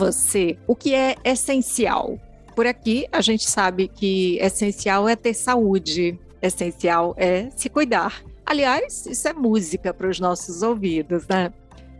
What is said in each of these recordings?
você, o que é essencial? Por aqui, a gente sabe que essencial é ter saúde, essencial é se cuidar. Aliás, isso é música para os nossos ouvidos, né?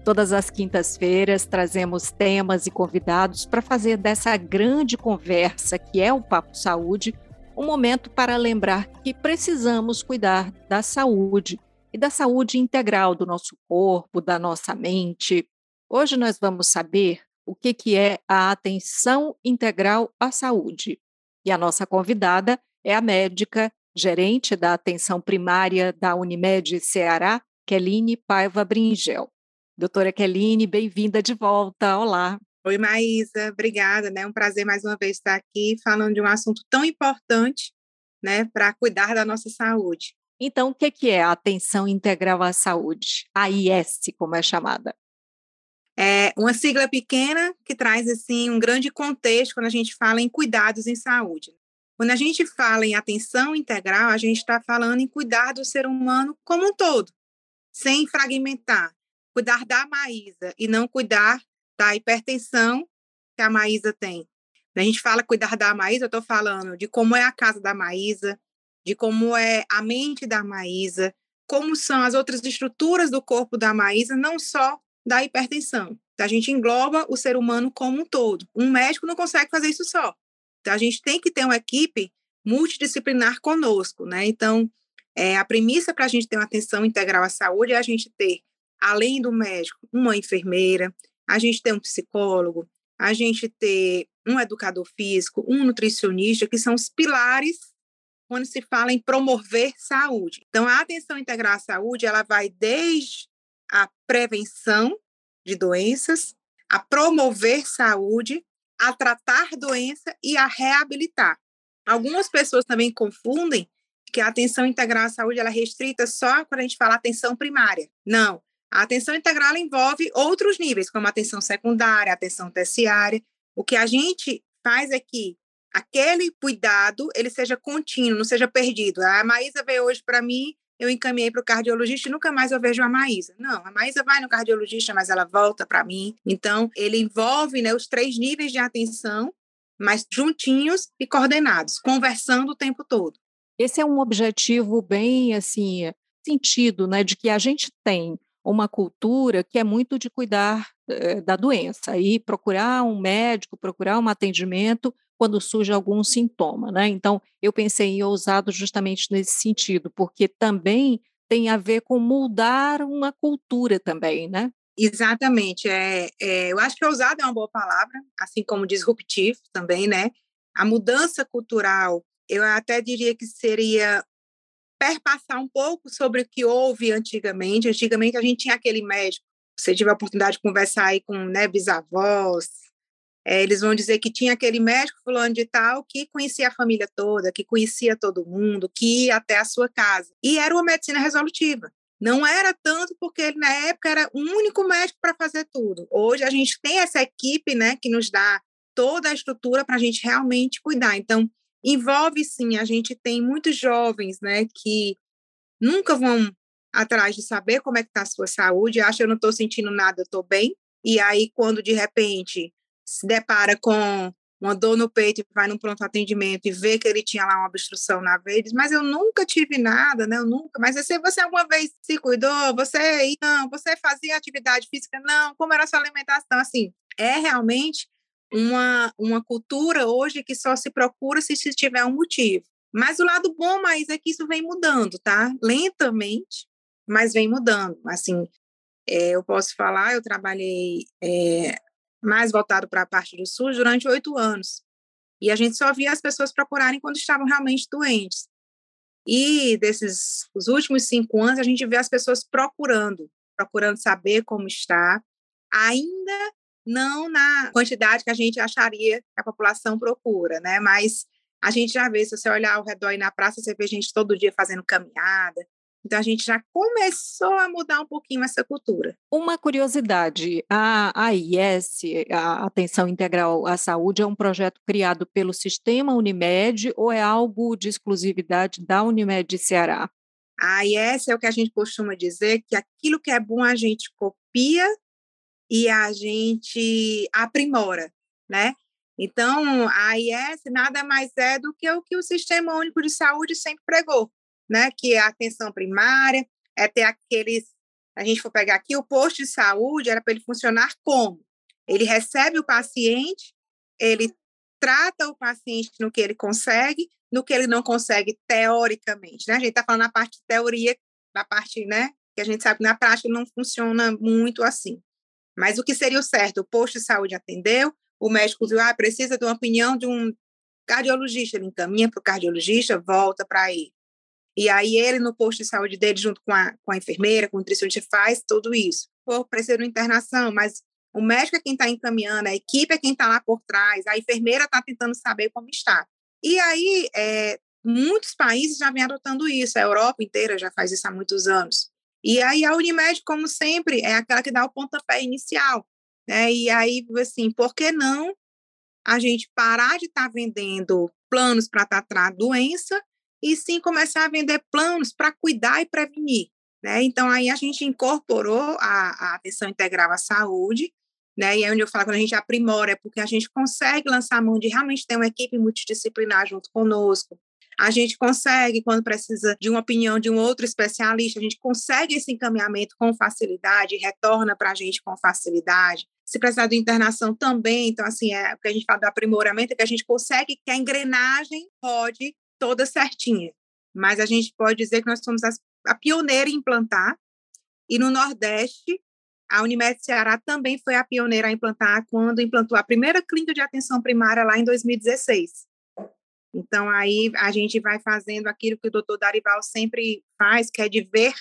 Todas as quintas-feiras trazemos temas e convidados para fazer dessa grande conversa que é o Papo Saúde um momento para lembrar que precisamos cuidar da saúde e da saúde integral do nosso corpo, da nossa mente. Hoje nós vamos saber o que, que é a atenção integral à saúde. E a nossa convidada é a médica, gerente da atenção primária da Unimed Ceará, Keline Paiva Bringel. Doutora Keline, bem-vinda de volta. Olá. Oi, Maísa, obrigada, né? Um prazer mais uma vez estar aqui falando de um assunto tão importante, né, para cuidar da nossa saúde. Então, o que é a atenção integral à saúde? A IS, como é chamada? É uma sigla pequena que traz assim um grande contexto quando a gente fala em cuidados em saúde. Quando a gente fala em atenção integral, a gente está falando em cuidar do ser humano como um todo, sem fragmentar, cuidar da Maísa e não cuidar da hipertensão que a Maísa tem. Quando a gente fala cuidar da Maísa, eu estou falando de como é a casa da Maísa, de como é a mente da Maísa, como são as outras estruturas do corpo da Maísa, não só da hipertensão. A gente engloba o ser humano como um todo. Um médico não consegue fazer isso só. Então, a gente tem que ter uma equipe multidisciplinar conosco, né? Então, é, a premissa para a gente ter uma atenção integral à saúde é a gente ter além do médico, uma enfermeira, a gente tem um psicólogo, a gente ter um educador físico, um nutricionista, que são os pilares quando se fala em promover saúde. Então, a atenção integral à saúde, ela vai desde a prevenção de doenças, a promover saúde, a tratar doença e a reabilitar. Algumas pessoas também confundem que a atenção integral à saúde ela é restrita só quando a gente fala atenção primária. Não, a atenção integral envolve outros níveis, como a atenção secundária, a atenção terciária. O que a gente faz é que aquele cuidado ele seja contínuo, não seja perdido. A Maísa veio hoje para mim, eu encaminhei para o cardiologista e nunca mais eu vejo a Maísa. Não, a Maísa vai no cardiologista, mas ela volta para mim. Então, ele envolve né, os três níveis de atenção, mas juntinhos e coordenados, conversando o tempo todo. Esse é um objetivo bem assim sentido, né, de que a gente tem uma cultura que é muito de cuidar eh, da doença e procurar um médico, procurar um atendimento quando surge algum sintoma, né? Então, eu pensei em ousado justamente nesse sentido, porque também tem a ver com mudar uma cultura também, né? Exatamente. É, é, eu acho que ousado é uma boa palavra, assim como disruptivo também, né? A mudança cultural, eu até diria que seria perpassar um pouco sobre o que houve antigamente. Antigamente a gente tinha aquele médico, você tiver a oportunidade de conversar aí com né, bisavós, é, eles vão dizer que tinha aquele médico fulano de tal que conhecia a família toda, que conhecia todo mundo, que ia até a sua casa. E era uma medicina resolutiva. Não era tanto porque ele, na época, era o único médico para fazer tudo. Hoje a gente tem essa equipe né, que nos dá toda a estrutura para a gente realmente cuidar. Então, envolve sim, a gente tem muitos jovens, né, que nunca vão atrás de saber como é que está a sua saúde, acha eu não estou sentindo nada, eu estou bem, e aí quando de repente se depara com uma dor no peito e vai num pronto atendimento e vê que ele tinha lá uma obstrução na veia, diz, mas eu nunca tive nada, né? Eu nunca. Mas você, você alguma vez se cuidou? Você não? Você fazia atividade física? Não. Como era a sua alimentação? Assim, é realmente uma, uma cultura hoje que só se procura se, se tiver um motivo. Mas o lado bom, mais é que isso vem mudando, tá? Lentamente, mas vem mudando. Assim, é, eu posso falar, eu trabalhei é, mais voltado para a parte do SUS durante oito anos. E a gente só via as pessoas procurarem quando estavam realmente doentes. E desses os últimos cinco anos, a gente vê as pessoas procurando, procurando saber como está, ainda não na quantidade que a gente acharia que a população procura, né? Mas a gente já vê, se você olhar ao redor e na praça, você vê gente todo dia fazendo caminhada. Então a gente já começou a mudar um pouquinho essa cultura. Uma curiosidade, a AIS, a Atenção Integral à Saúde, é um projeto criado pelo Sistema Unimed ou é algo de exclusividade da Unimed Ceará? A AIS é o que a gente costuma dizer que aquilo que é bom a gente copia e a gente aprimora, né? Então, a AIS nada mais é do que o que o Sistema Único de Saúde sempre pregou, né? Que é a atenção primária, é ter aqueles. A gente for pegar aqui, o posto de saúde era para ele funcionar como? Ele recebe o paciente, ele trata o paciente no que ele consegue, no que ele não consegue teoricamente, né? A gente está falando na parte de teoria, da parte, né? Que a gente sabe que na prática não funciona muito assim. Mas o que seria o certo? O posto de saúde atendeu, o médico viu, ah, precisa de uma opinião de um cardiologista, ele encaminha para o cardiologista, volta para aí. E aí ele, no posto de saúde dele, junto com a, com a enfermeira, com o nutricionista, faz tudo isso. Por precisa de uma internação, mas o médico é quem está encaminhando, a equipe é quem está lá por trás, a enfermeira está tentando saber como está. E aí, é, muitos países já vêm adotando isso, a Europa inteira já faz isso há muitos anos. E aí a Unimed, como sempre, é aquela que dá o pontapé inicial. Né? E aí, assim, por que não a gente parar de estar tá vendendo planos para tratar a doença e sim começar a vender planos para cuidar e prevenir? Né? Então, aí a gente incorporou a, a atenção integral à saúde, né? E aí onde eu falo, quando a gente aprimora, é porque a gente consegue lançar a mão de realmente ter uma equipe multidisciplinar junto conosco, a gente consegue, quando precisa de uma opinião de um outro especialista, a gente consegue esse encaminhamento com facilidade, retorna para a gente com facilidade. Se precisar de internação também, então, assim, é o que a gente fala do aprimoramento, é que a gente consegue que a engrenagem rode toda certinha. Mas a gente pode dizer que nós somos as, a pioneira em implantar, e no Nordeste, a Unimed Ceará também foi a pioneira a implantar quando implantou a primeira clínica de atenção primária lá em 2016. Então, aí a gente vai fazendo aquilo que o doutor Darival sempre faz, que é de ver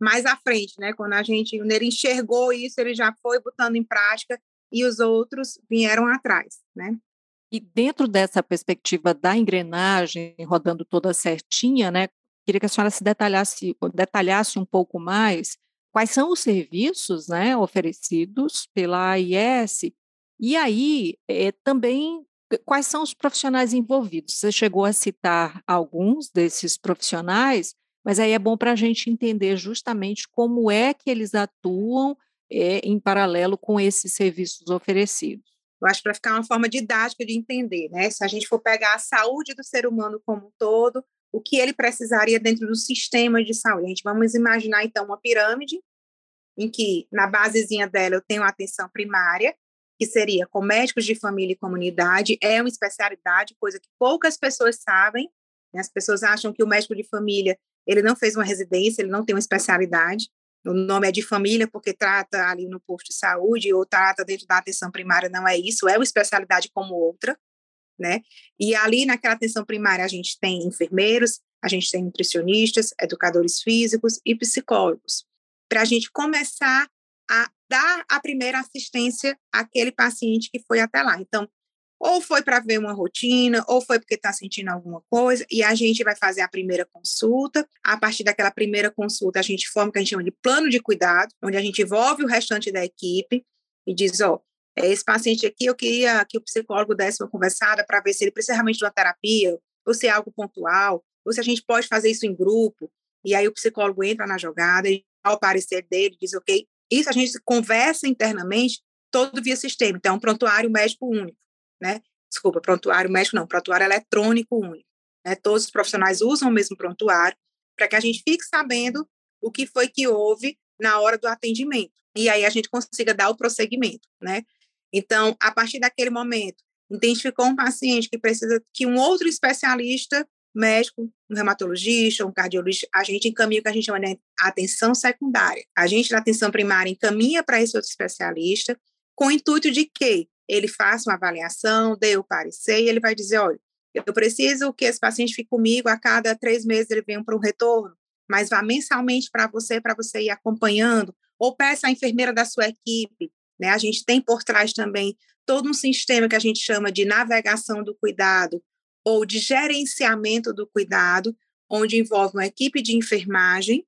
mais à frente, né? Quando a gente, ele enxergou isso, ele já foi botando em prática e os outros vieram atrás, né? E dentro dessa perspectiva da engrenagem rodando toda certinha, né? Queria que a senhora se detalhasse, detalhasse um pouco mais quais são os serviços, né, oferecidos pela AIS e aí é, também quais são os profissionais envolvidos? Você chegou a citar alguns desses profissionais, mas aí é bom para a gente entender justamente como é que eles atuam é, em paralelo com esses serviços oferecidos. Eu acho para ficar uma forma didática de entender, né? Se a gente for pegar a saúde do ser humano como um todo, o que ele precisaria dentro do sistema de saúde. A gente vamos imaginar então uma pirâmide em que na basezinha dela eu tenho a atenção primária, que seria com médicos de família e comunidade, é uma especialidade, coisa que poucas pessoas sabem. Né? As pessoas acham que o médico de família ele não fez uma residência, ele não tem uma especialidade. O nome é de família porque trata ali no posto de saúde ou trata dentro da atenção primária, não é isso, é uma especialidade como outra, né? E ali naquela atenção primária a gente tem enfermeiros, a gente tem nutricionistas, educadores físicos e psicólogos, para a gente começar a dar a primeira assistência àquele paciente que foi até lá. Então, ou foi para ver uma rotina, ou foi porque está sentindo alguma coisa, e a gente vai fazer a primeira consulta. A partir daquela primeira consulta, a gente forma o que a gente chama de plano de cuidado, onde a gente envolve o restante da equipe e diz: ó, oh, esse paciente aqui eu queria que o psicólogo desse uma conversada para ver se ele precisa realmente de uma terapia, ou se é algo pontual, ou se a gente pode fazer isso em grupo. E aí o psicólogo entra na jogada e, ao parecer dele, diz: ok, isso a gente conversa internamente todo via sistema. Então, um prontuário médico único, né? Desculpa, prontuário médico não, prontuário eletrônico único. Né? Todos os profissionais usam o mesmo prontuário para que a gente fique sabendo o que foi que houve na hora do atendimento. E aí a gente consiga dar o prosseguimento, né? Então, a partir daquele momento, identificou um paciente que precisa que um outro especialista médico, um reumatologista, um cardiologista, a gente encaminha o que a gente chama de atenção secundária. A gente, na atenção primária, encaminha para esse outro especialista, com o intuito de que ele faça uma avaliação, dê o parecer, e ele vai dizer, olha, eu preciso que esse paciente fique comigo, a cada três meses ele venha para um retorno, mas vá mensalmente para você, para você ir acompanhando, ou peça à enfermeira da sua equipe, né? A gente tem por trás também todo um sistema que a gente chama de navegação do cuidado, ou de gerenciamento do cuidado, onde envolve uma equipe de enfermagem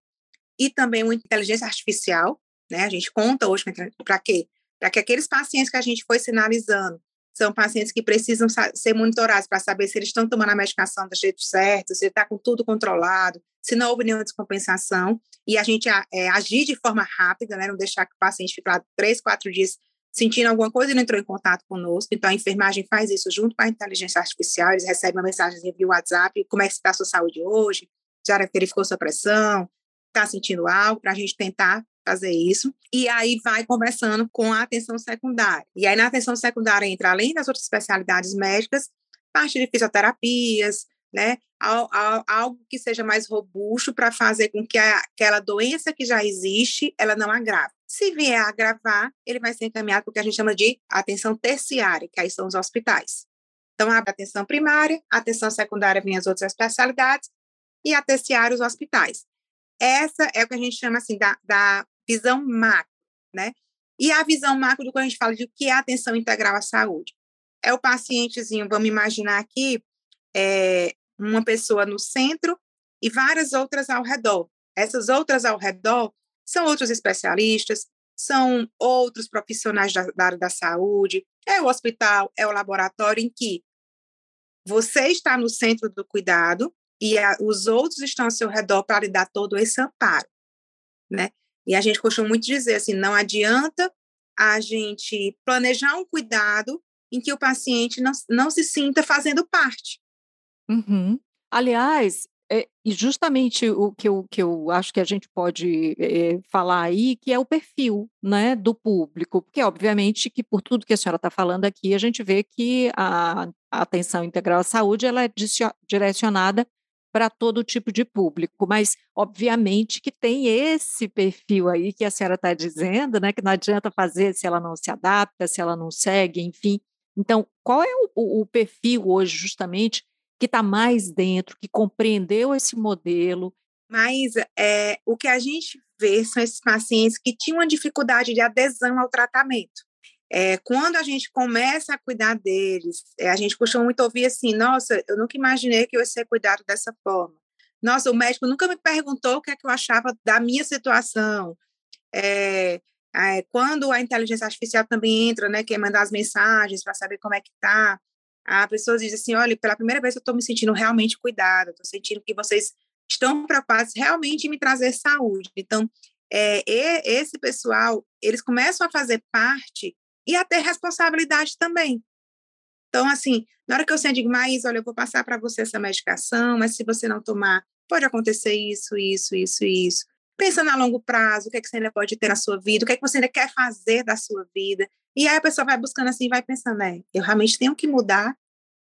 e também uma inteligência artificial, né? A gente conta hoje para quê? Para que aqueles pacientes que a gente foi sinalizando são pacientes que precisam ser monitorados para saber se eles estão tomando a medicação do jeito certo, se está com tudo controlado, se não houve nenhuma descompensação, e a gente é, agir de forma rápida, né, não deixar que o paciente fique lá três, quatro dias sentindo alguma coisa e não entrou em contato conosco. Então, a enfermagem faz isso junto com a inteligência artificial, eles recebem uma mensagem via WhatsApp, como é que está a sua saúde hoje, já verificou sua pressão, está sentindo algo, para a gente tentar fazer isso. E aí vai conversando com a atenção secundária. E aí na atenção secundária entra, além das outras especialidades médicas, parte de fisioterapias, né? Algo que seja mais robusto para fazer com que aquela doença que já existe, ela não agrave. Se vier a agravar, ele vai ser encaminhado para o que a gente chama de atenção terciária, que aí são os hospitais. Então, a atenção primária, a atenção secundária vem as outras especialidades, e a terciária, os hospitais. Essa é o que a gente chama assim da, da visão macro, né? E a visão macro do que a gente fala de o que é atenção integral à saúde. É o pacientezinho, vamos imaginar aqui, é, uma pessoa no centro e várias outras ao redor. Essas outras ao redor são outros especialistas, são outros profissionais da, da área da saúde, é o hospital, é o laboratório em que você está no centro do cuidado e a, os outros estão ao seu redor para lhe dar todo esse amparo, né? E a gente costuma muito dizer assim, não adianta a gente planejar um cuidado em que o paciente não, não se sinta fazendo parte. Uhum. Aliás, é, e justamente o que eu, que eu acho que a gente pode é, falar aí, que é o perfil né, do público, porque obviamente que por tudo que a senhora está falando aqui, a gente vê que a, a atenção integral à saúde ela é direcionada para todo tipo de público, mas obviamente que tem esse perfil aí que a senhora está dizendo, né? Que não adianta fazer se ela não se adapta, se ela não segue, enfim. Então, qual é o, o perfil hoje, justamente, que está mais dentro, que compreendeu esse modelo? Mas é, o que a gente vê são esses pacientes que tinham uma dificuldade de adesão ao tratamento. É, quando a gente começa a cuidar deles, é, a gente costuma muito ouvir assim: nossa, eu nunca imaginei que eu ia ser cuidado dessa forma. Nossa, o médico nunca me perguntou o que é que eu achava da minha situação. É, quando a inteligência artificial também entra, né, que é mandar as mensagens para saber como é que tá, a pessoa diz assim: olha, pela primeira vez eu estou me sentindo realmente cuidada, estou sentindo que vocês estão preocupados realmente em me trazer saúde. Então, é, esse pessoal, eles começam a fazer parte e a ter responsabilidade também. Então, assim, na hora que eu sei, digo, mas olha, eu vou passar para você essa medicação, mas se você não tomar, pode acontecer isso, isso, isso, isso. Pensando a longo prazo, o que, é que você ainda pode ter na sua vida, o que, é que você ainda quer fazer da sua vida. E aí a pessoa vai buscando assim, vai pensando, é, eu realmente tenho que mudar,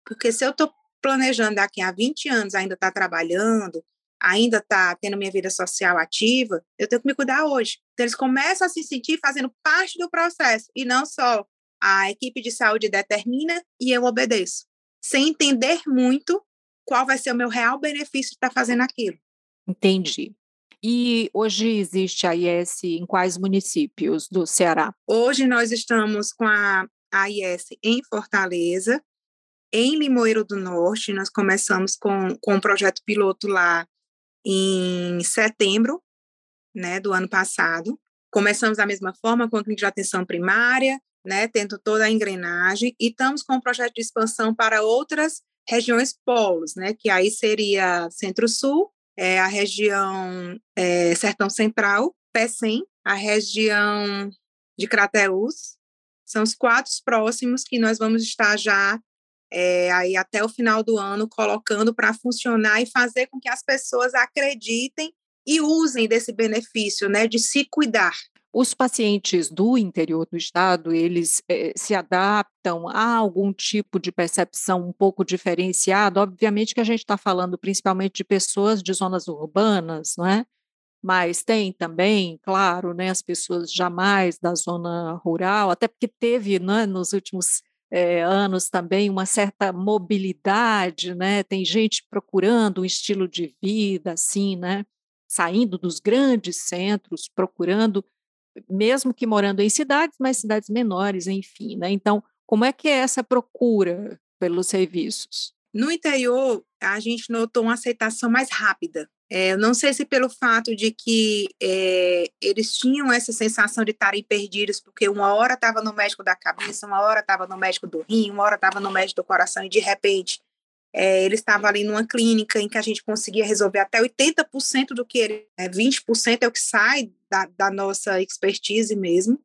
porque se eu estou planejando daqui a 20 anos ainda estar tá trabalhando, ainda está tendo minha vida social ativa, eu tenho que me cuidar hoje. Então, eles começam a se sentir fazendo parte do processo e não só a equipe de saúde determina e eu obedeço, sem entender muito qual vai ser o meu real benefício de estar fazendo aquilo. Entendi. E hoje existe a IS em quais municípios do Ceará? Hoje nós estamos com a AIS em Fortaleza, em Limoeiro do Norte, nós começamos com, com um projeto piloto lá em setembro né, do ano passado. Começamos da mesma forma com o clínica de atenção primária, né, tendo toda a engrenagem, e estamos com um projeto de expansão para outras regiões polos, né, que aí seria Centro-Sul, é, a região é, Sertão Central, PECEM, a região de Crateús, são os quatro próximos que nós vamos estar já é, aí até o final do ano colocando para funcionar e fazer com que as pessoas acreditem e usem desse benefício, né, de se cuidar. Os pacientes do interior do estado, eles eh, se adaptam a algum tipo de percepção um pouco diferenciada? Obviamente que a gente está falando principalmente de pessoas de zonas urbanas, não é? Mas tem também, claro, né, as pessoas jamais da zona rural, até porque teve né, nos últimos é, anos também uma certa mobilidade, né? Tem gente procurando um estilo de vida assim, né? Saindo dos grandes centros, procurando, mesmo que morando em cidades, mas cidades menores, enfim, né? Então, como é que é essa procura pelos serviços? No interior, a gente notou uma aceitação mais rápida É, não sei se pelo fato de que é, eles tinham essa sensação de estarem perdidos, porque uma hora estava no médico da cabeça, uma hora estava no médico do rim, uma hora estava no médico do coração, e de repente é, ele estava ali numa clínica em que a gente conseguia resolver até 80% do que ele, é, 20% é o que sai da, da nossa expertise mesmo.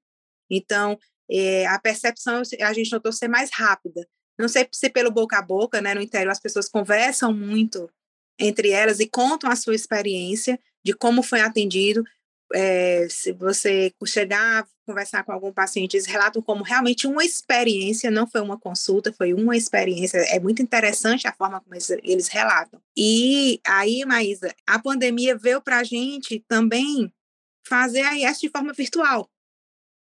Então, é, a percepção a gente notou ser mais rápida. Não sei se pelo boca a boca, né? No interior as pessoas conversam muito entre elas e contam a sua experiência de como foi atendido. É, se você chegar a conversar com algum paciente, eles relatam como realmente uma experiência, não foi uma consulta, foi uma experiência. É muito interessante a forma como eles, relatam. E aí, Maísa, a pandemia veio para a gente também fazer a IES de forma virtual,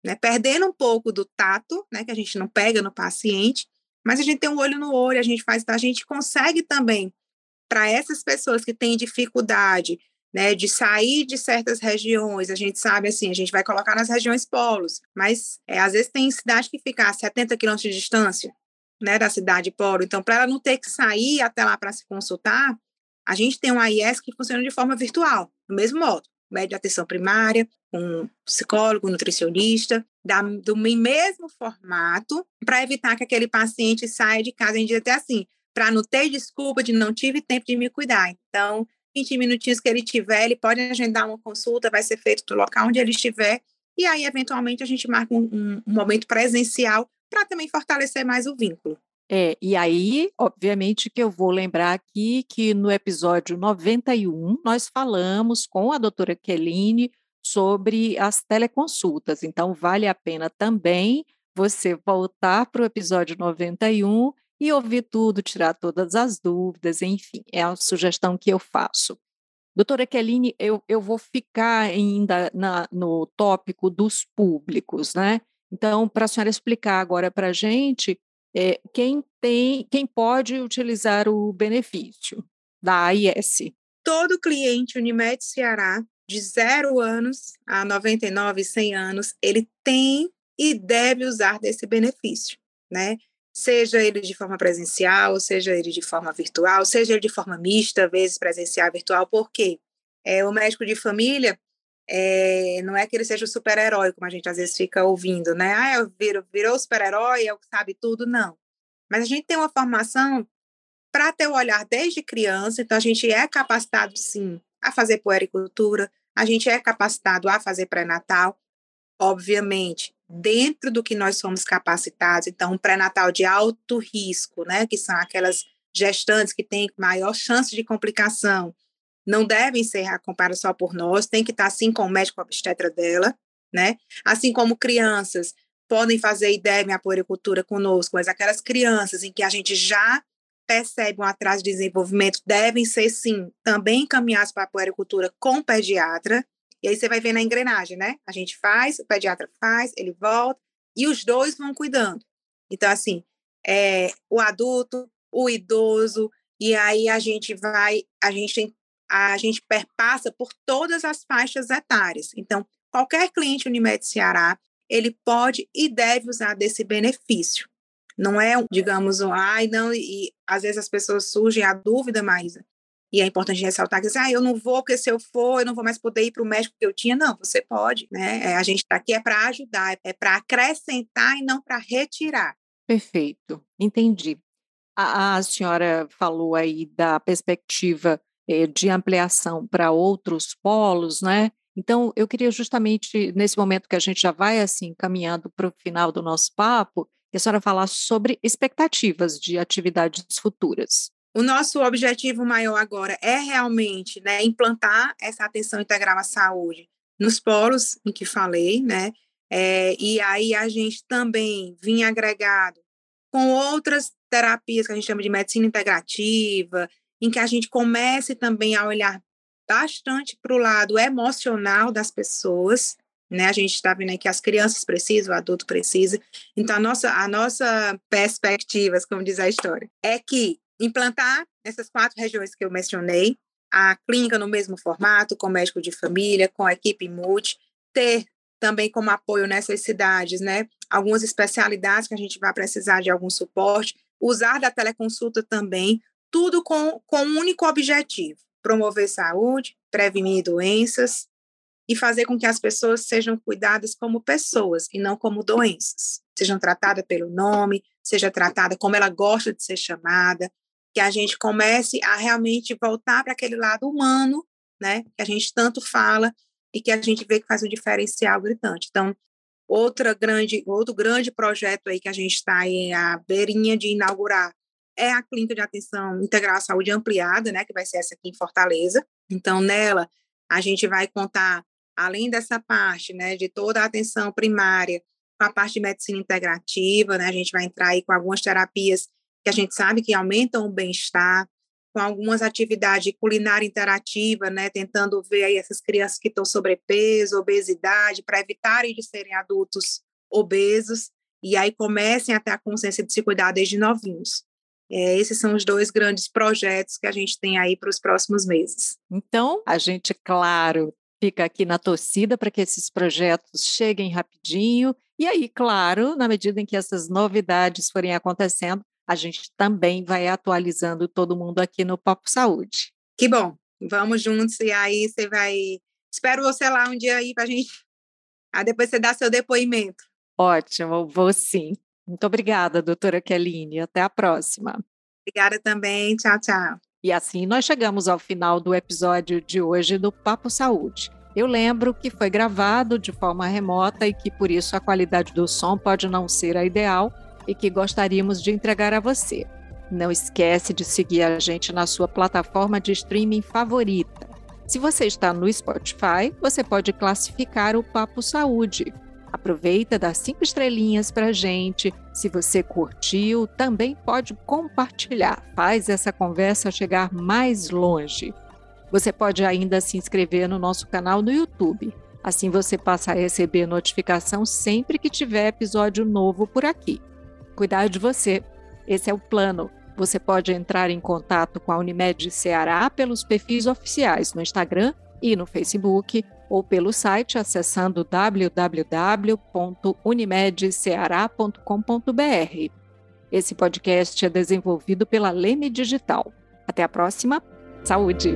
né? perdendo um pouco do tato, né? que a gente não pega no paciente, mas a gente tem um olho no olho, a gente faz, a gente consegue também para essas pessoas que têm dificuldade né, de sair de certas regiões, a gente sabe assim, a gente vai colocar nas regiões polos, mas é, às vezes tem cidade que fica a 70 quilômetros de distância né, da cidade polo, então para ela não ter que sair até lá para se consultar, a gente tem um AIS que funciona de forma virtual, do mesmo modo, médio de atenção primária, um psicólogo, um nutricionista, da, do mesmo formato, para evitar que aquele paciente saia de casa, a gente diz até assim, para não ter desculpa de não tive tempo de me cuidar. Então, 20 minutinhos que ele tiver, ele pode agendar uma consulta, vai ser feito do local onde ele estiver, e aí, eventualmente, a gente marca um, um, um momento presencial para também fortalecer mais o vínculo. É, e aí, obviamente, que eu vou lembrar aqui que no episódio 91 nós falamos com a doutora Keline sobre as teleconsultas. Então, vale a pena também você voltar para o episódio 91 e ouvir tudo, tirar todas as dúvidas, enfim, é a sugestão que eu faço. Doutora Keline, eu, eu vou ficar ainda na, no tópico dos públicos, né? Então, para a senhora explicar agora para a gente, é, quem tem, quem pode utilizar o benefício da AIS? Todo cliente Unimed Ceará, de 0 anos a 99, 100 anos, ele tem e deve usar desse benefício, né? seja ele de forma presencial, seja ele de forma virtual, seja ele de forma mista, vezes presencial, virtual, porque é, o médico de família é, não é que ele seja o super-herói, como a gente às vezes fica ouvindo, né? Ah, eu viro, virou super-herói, é o que sabe tudo, não. Mas a gente tem uma formação para ter o olhar desde criança, então a gente é capacitado, sim, a fazer puericultura, a gente é capacitado a fazer pré-natal, obviamente, dentro do que nós somos capacitados. Então, um pré-natal de alto risco, né, que são aquelas gestantes que têm maior chance de complicação, não devem ser acompanhadas só por nós, tem que estar assim com o médico obstetra dela, né? Assim como crianças podem fazer e devem a puericultura conosco, mas aquelas crianças em que a gente já percebe um atraso de desenvolvimento devem ser, sim, também encaminhadas para a puericultura com pediatra, e aí você vai ver na engrenagem, né? A gente faz, o pediatra faz, ele volta, e os dois vão cuidando. Então, assim, é, o adulto, o idoso, e aí a gente vai, a gente tem, a gente perpassa por todas as faixas etárias. Então, qualquer cliente Unimed Ceará, ele pode e deve usar desse benefício. Não é, digamos, um, ai, não, e às vezes as pessoas surgem a dúvida, Maísa, e é importante ressaltar que ah, eu não vou, porque se eu for, eu não vou mais poder ir para o médico que eu tinha. Não, você pode, né? É, a gente está aqui é para ajudar, é para acrescentar e não para retirar. Perfeito, entendi. A, a, senhora falou aí da perspectiva de ampliação para outros polos, né? Então, eu queria justamente, nesse momento que a gente já vai assim caminhando para o final do nosso papo, que a senhora falasse sobre expectativas de atividades futuras. O nosso objetivo maior agora é realmente né, implantar essa atenção integral à saúde nos polos em que falei, né? É, e aí a gente também vinha agregado com outras terapias que a gente chama de medicina integrativa, em que a gente comece também a olhar bastante para o lado emocional das pessoas, né? A gente está vendo que as crianças precisam, o adulto precisa. Então, a nossa, a nossa perspectiva, como diz a história, é que implantar essas quatro regiões que eu mencionei, a clínica no mesmo formato, com médico de família, com a equipe multi, ter também como apoio nessas cidades, né, algumas especialidades que a gente vai precisar de algum suporte, usar da teleconsulta também, tudo com, com um único objetivo, promover saúde, prevenir doenças e fazer com que as pessoas sejam cuidadas como pessoas e não como doenças. Sejam tratadas pelo nome, seja tratada como ela gosta de ser chamada, que a gente comece a realmente voltar para aquele lado humano, né, que a gente tanto fala e que a gente vê que faz um diferencial gritante. Então, outra grande, outro grande projeto aí que a gente está aí a beirinha de inaugurar é a clínica de atenção integral à saúde ampliada, né, que vai ser essa aqui em Fortaleza. Então, nela a gente vai contar além dessa parte, né, de toda a atenção primária, com a parte de medicina integrativa, né, a gente vai entrar aí com algumas terapias que a gente sabe que aumentam o bem-estar, com algumas atividades culinária interativa, né, tentando ver aí essas crianças que estão sobrepeso, obesidade, para evitarem de serem adultos obesos, e aí comecem a ter a consciência de se cuidar desde novinhos. É, esses são os dois grandes projetos que a gente tem aí para os próximos meses. Então, a gente, claro, fica aqui na torcida para que esses projetos cheguem rapidinho. E aí, claro, na medida em que essas novidades forem acontecendo, a gente também vai atualizando todo mundo aqui no Papo Saúde. Que bom. Vamos juntos e aí você vai. Espero você lá um dia aí para a gente. Aí depois você dá seu depoimento. Ótimo, vou sim. Muito obrigada, doutora Kelline. Até a próxima. Obrigada também. Tchau, tchau. E assim nós chegamos ao final do episódio de hoje do Papo Saúde. Eu lembro que foi gravado de forma remota e que por isso a qualidade do som pode não ser a ideal e que gostaríamos de entregar a você. Não esquece de seguir a gente na sua plataforma de streaming favorita. Se você está no Spotify, você pode classificar o Papo Saúde Aproveita, dá cinco estrelinhas para gente. Se você curtiu, também pode compartilhar. Faz essa conversa chegar mais longe. Você pode ainda se inscrever no nosso canal no YouTube. Assim você passa a receber notificação sempre que tiver episódio novo por aqui. Cuidar de você. Esse é o plano. Você pode entrar em contato com a Unimed Ceará pelos perfis oficiais no Instagram e no Facebook ou pelo site acessando www.unimedceará.com.br. Esse podcast é desenvolvido pela Leme Digital. Até a próxima. Saúde!